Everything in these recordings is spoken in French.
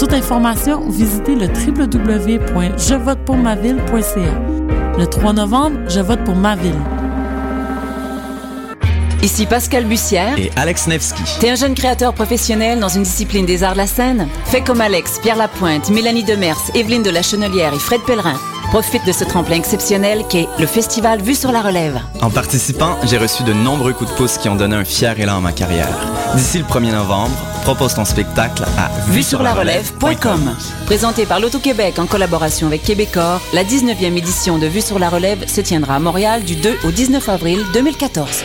Pour toute information, visitez le www.jevotepourmaville.ca. Le 3 novembre, je vote pour ma ville. Ici Pascal Bussière et Alex Nevsky. T'es un jeune créateur professionnel dans une discipline des arts de la scène? Fais comme Alex, Pierre Lapointe, Mélanie Demers, Evelyne de la Chenelière et Fred Pellerin. Profite de ce tremplin exceptionnel qu'est le festival Vue sur la relève. En participant, j'ai reçu de nombreux coups de pouce qui ont donné un fier élan à ma carrière. D'ici le 1er novembre, propose ton spectacle à vue sur la relève.com. Présenté par l'Auto-Québec en collaboration avec Québecor, la 19e édition de Vue sur la relève se tiendra à Montréal du 2 au 19 avril 2014.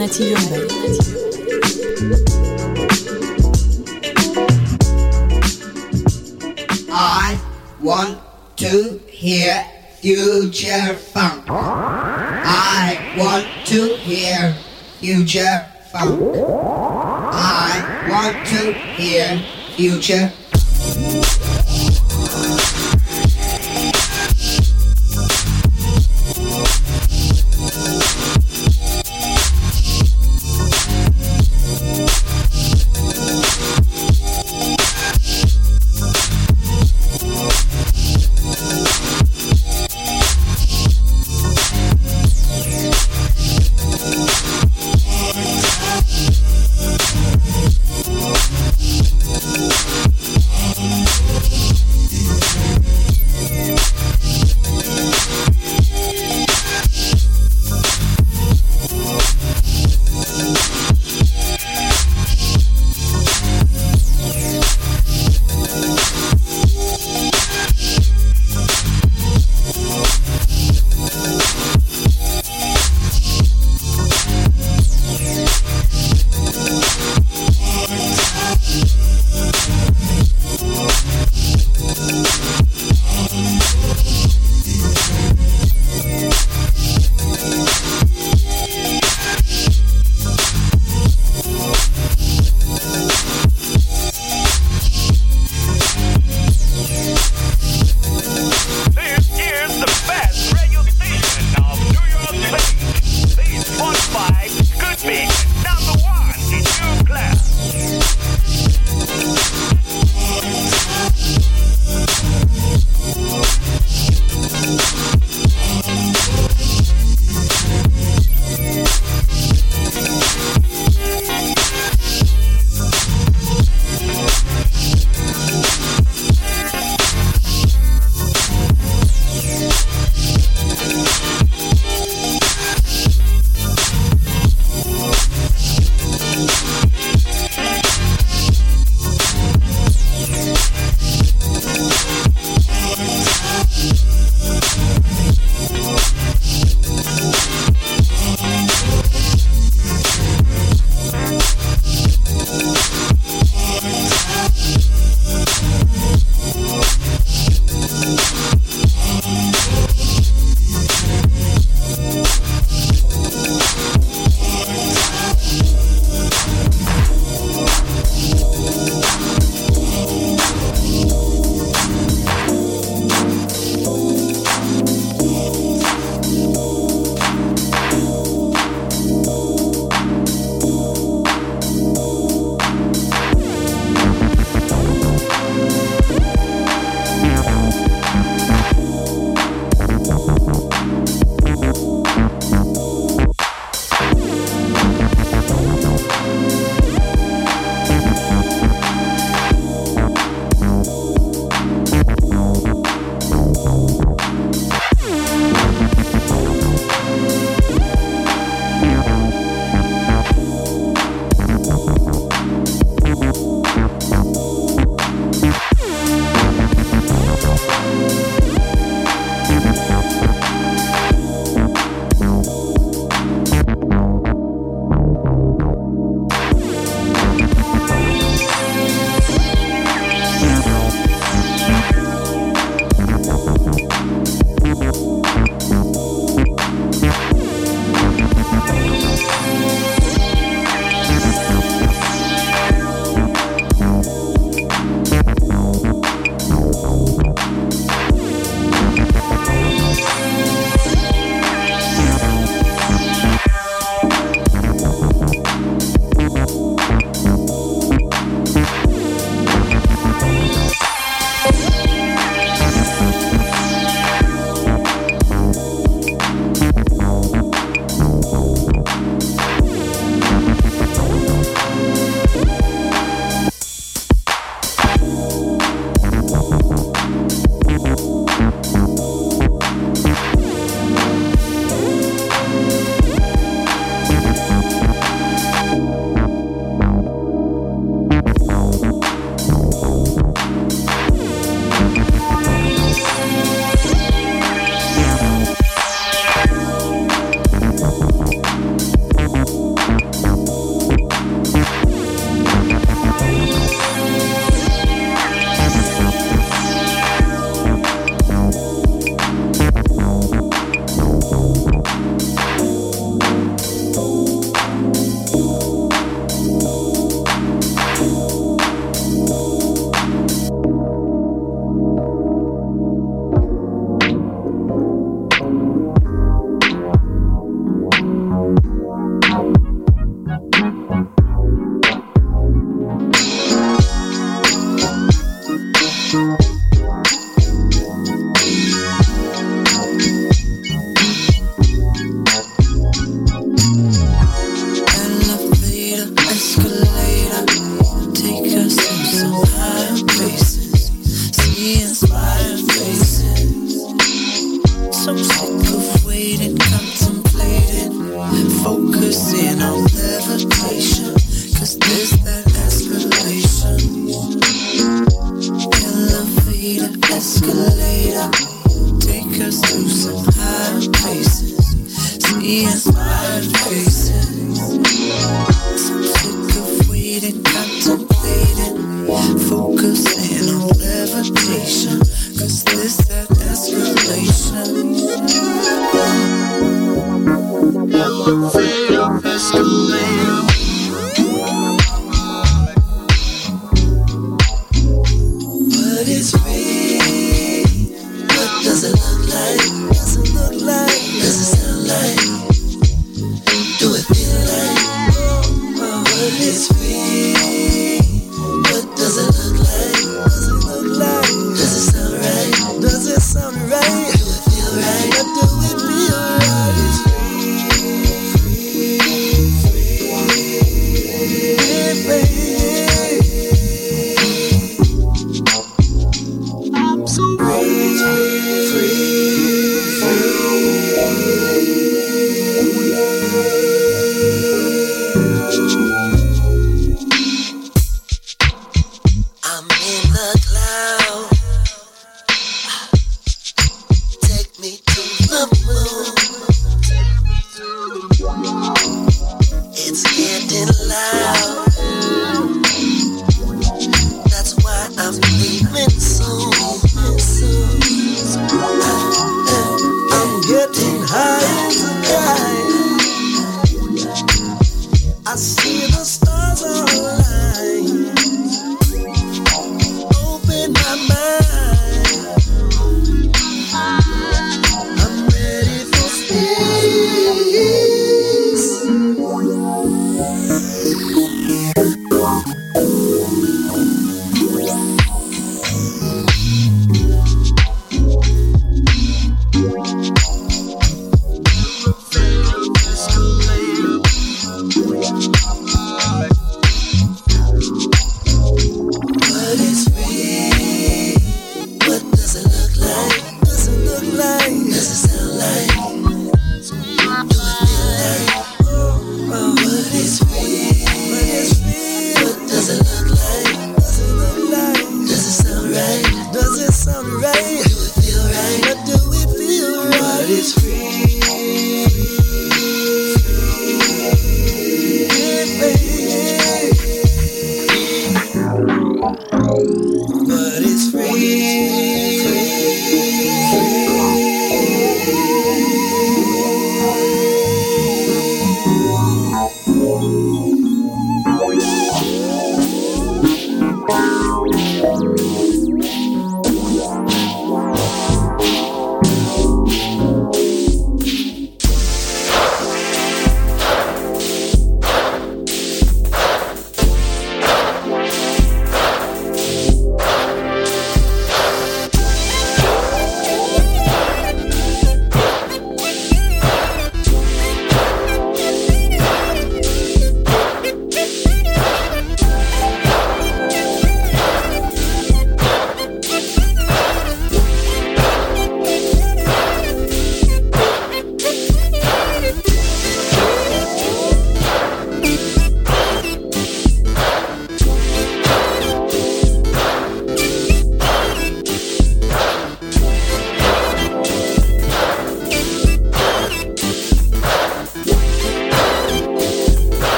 urbaine. I want to hear future funk. I want to hear future funk. I want to hear future